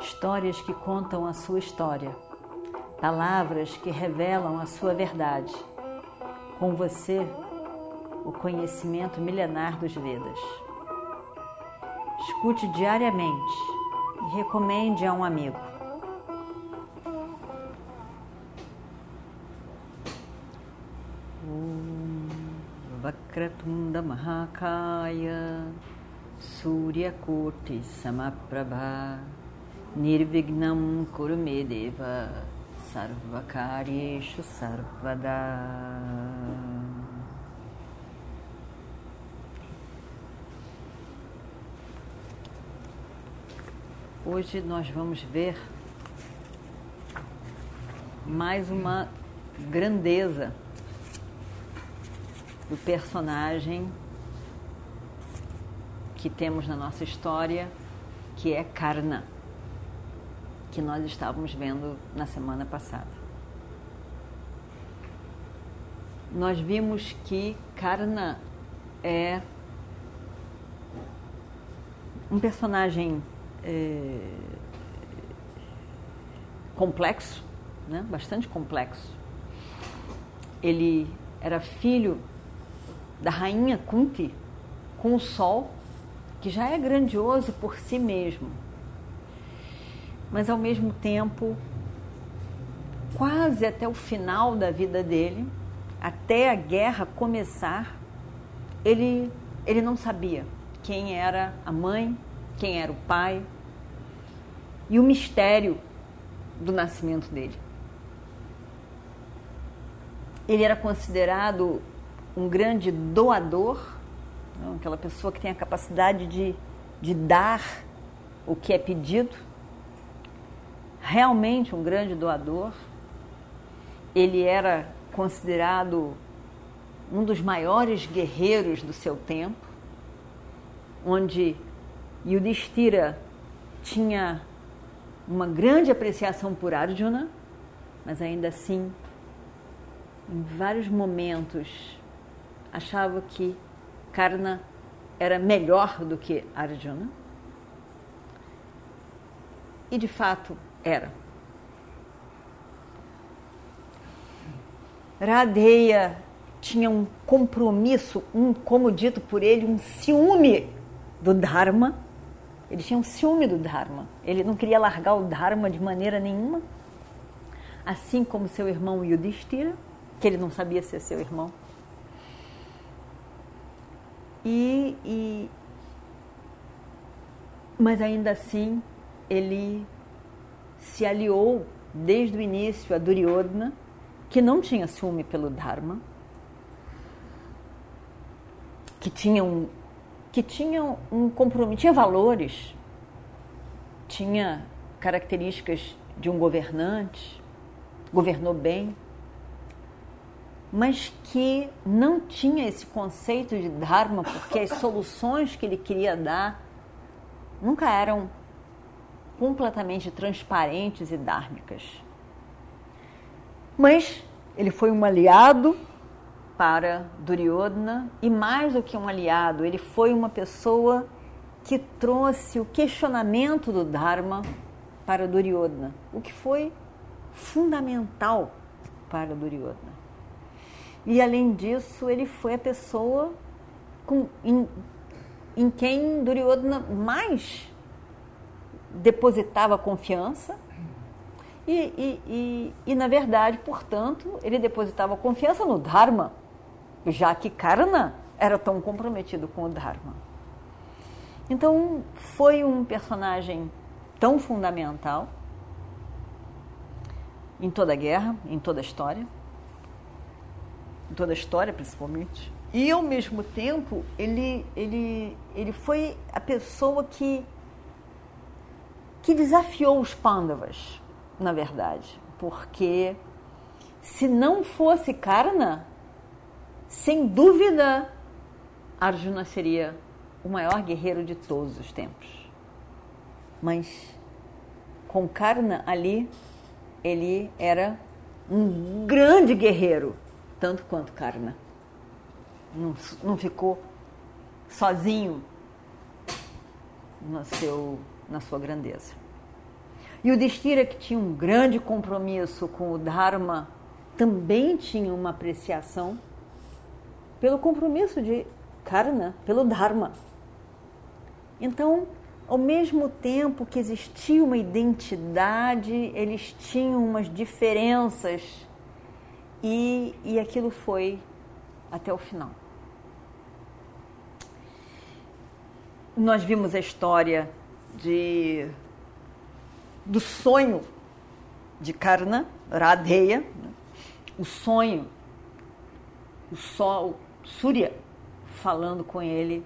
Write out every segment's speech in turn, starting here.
histórias que contam a sua história, palavras que revelam a sua verdade. Com você, o conhecimento milenar dos Vedas. Escute diariamente e recomende a um amigo. Vakratunda Mahakaya Suryakoti Samaprabha Nirvignam Kurumedeva Sarvakaryeshu Sarvada. Hoje nós vamos ver mais uma grandeza do personagem que temos na nossa história, que é Karna, que nós estávamos vendo na semana passada. Nós vimos que Karna é um personagem é, complexo, né? bastante complexo. Ele era filho da rainha Kunti com o sol, que já é grandioso por si mesmo, mas ao mesmo tempo, quase até o final da vida dele, até a guerra começar, ele, ele não sabia quem era a mãe, quem era o pai e o mistério do nascimento dele. Ele era considerado um grande doador, aquela pessoa que tem a capacidade de, de dar o que é pedido, realmente um grande doador. Ele era considerado um dos maiores guerreiros do seu tempo, onde Yudhishthira tinha uma grande apreciação por Arjuna, mas ainda assim, em vários momentos, achava que Karna era melhor do que Arjuna. E de fato era. Radeya tinha um compromisso, um, como dito por ele, um ciúme do Dharma. Ele tinha um ciúme do Dharma. Ele não queria largar o Dharma de maneira nenhuma. Assim como seu irmão Yudhishthira, que ele não sabia ser seu irmão. E, e, mas ainda assim ele se aliou desde o início a Duryodhana, que não tinha ciúme pelo Dharma, que tinha um, que tinha um compromisso, tinha valores, tinha características de um governante, governou bem, mas que não tinha esse conceito de Dharma, porque as soluções que ele queria dar nunca eram completamente transparentes e dármicas. Mas ele foi um aliado para Duryodhana e mais do que um aliado, ele foi uma pessoa que trouxe o questionamento do Dharma para Duryodhana, o que foi fundamental para Duryodhana. E além disso, ele foi a pessoa com, em, em quem Duryodhana mais depositava confiança. E, e, e, e, na verdade, portanto, ele depositava confiança no Dharma, já que Karna era tão comprometido com o Dharma. Então, foi um personagem tão fundamental em toda a guerra, em toda a história em toda a história principalmente. E ao mesmo tempo, ele, ele, ele foi a pessoa que, que desafiou os Pandavas, na verdade. Porque se não fosse Karna, sem dúvida, Arjuna seria o maior guerreiro de todos os tempos. Mas com Karna ali, ele era um grande guerreiro tanto quanto Karna. Não, não ficou sozinho no seu, na sua grandeza. E o Destira, que tinha um grande compromisso com o Dharma, também tinha uma apreciação pelo compromisso de Karna, pelo Dharma. Então, ao mesmo tempo que existia uma identidade, eles tinham umas diferenças e, e aquilo foi até o final. Nós vimos a história de do sonho de Karna, Radheya, né? o sonho, o sol, Surya, falando com ele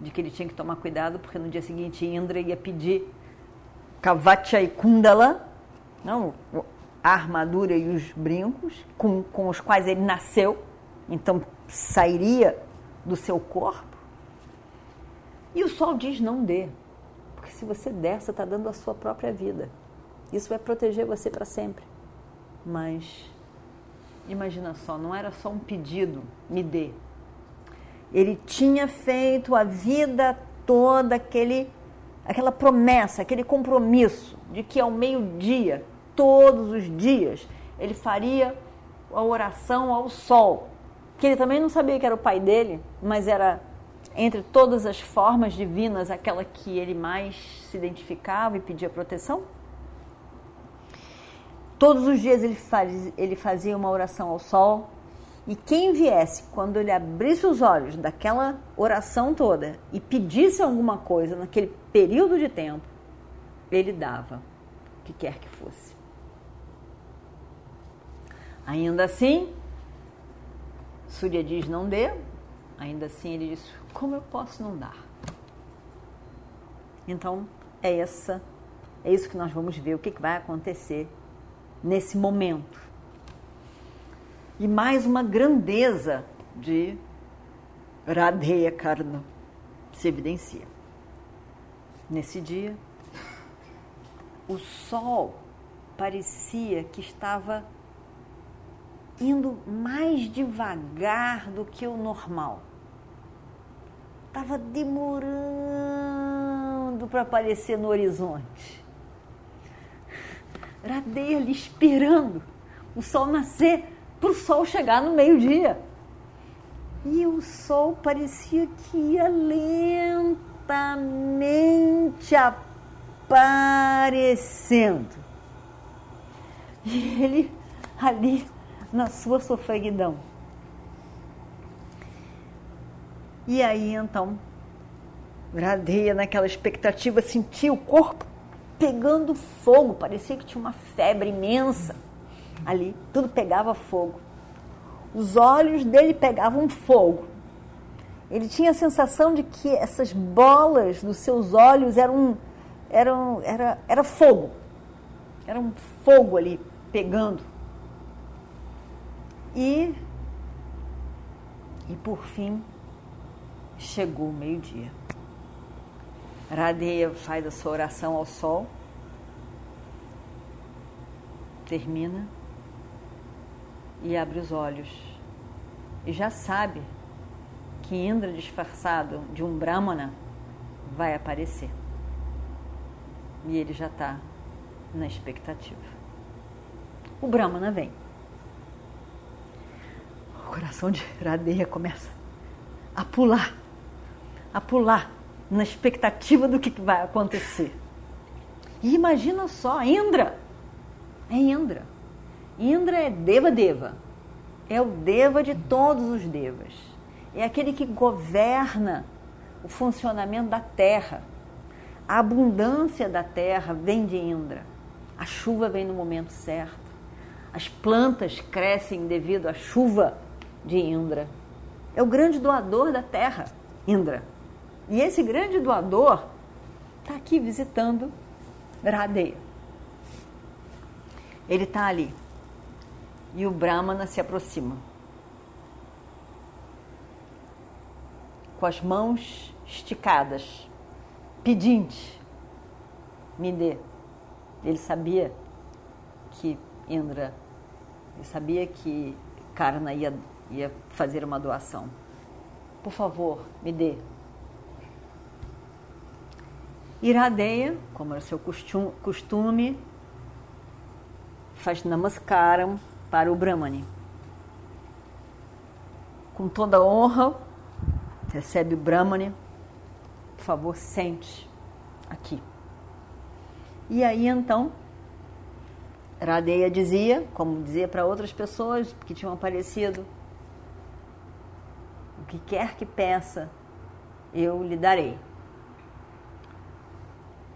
de que ele tinha que tomar cuidado, porque no dia seguinte Indra ia pedir Kavacha e Kundala, não, a armadura e os brincos com, com os quais ele nasceu, então sairia do seu corpo. E o sol diz: não dê, se você der, você está dando a sua própria vida. Isso vai proteger você para sempre. Mas imagina só, não era só um pedido, me dê. Ele tinha feito a vida toda aquele aquela promessa, aquele compromisso de que ao meio-dia, todos os dias, ele faria a oração ao sol, que ele também não sabia que era o pai dele, mas era entre todas as formas divinas aquela que ele mais se identificava e pedia proteção. Todos os dias ele, faz, ele fazia uma oração ao sol. E quem viesse, quando ele abrisse os olhos daquela oração toda e pedisse alguma coisa naquele período de tempo, ele dava, o que quer que fosse. Ainda assim, Surya diz: não dê. Ainda assim, ele diz: como eu posso não dar? Então, é essa, é isso que nós vamos ver, o que, que vai acontecer nesse momento. E mais uma grandeza de Radheya Karna se evidencia. Nesse dia, o sol parecia que estava indo mais devagar do que o normal. Estava demorando para aparecer no horizonte. Radeia ali esperando o sol nascer para o sol chegar no meio-dia. E o sol parecia que ia lentamente aparecendo. E ele ali na sua sofreguidão. E aí então, Radeia naquela expectativa sentia o corpo pegando fogo, parecia que tinha uma febre imensa ali, tudo pegava fogo. Os olhos dele pegavam fogo. Ele tinha a sensação de que essas bolas dos seus olhos eram, eram era, era fogo. Era um fogo ali pegando. E, e por fim, chegou o meio-dia. Radeia faz a sua oração ao sol, termina e abre os olhos. E já sabe que Indra, disfarçado de um Brahmana, vai aparecer. E ele já está na expectativa. O Brahmana vem. O coração de Radeia começa a pular, a pular na expectativa do que vai acontecer. E imagina só, Indra. É Indra. Indra é Deva Deva. É o Deva de todos os Devas. É aquele que governa o funcionamento da terra. A abundância da terra vem de Indra. A chuva vem no momento certo. As plantas crescem devido à chuva de Indra. É o grande doador da terra, Indra. E esse grande doador está aqui visitando Radeya. Ele está ali. E o Brahmana se aproxima. Com as mãos esticadas, pedinte, me dê. Ele sabia que Indra, ele sabia que Karna ia, ia fazer uma doação. Por favor, me dê. Iradeia, como era seu costume, faz namaskaram para o Brahmani. Com toda honra, recebe o Brahmani, por favor, sente aqui. E aí então, Radeia dizia, como dizia para outras pessoas que tinham aparecido, o que quer que peça, eu lhe darei.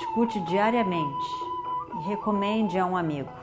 Escute diariamente e recomende a um amigo.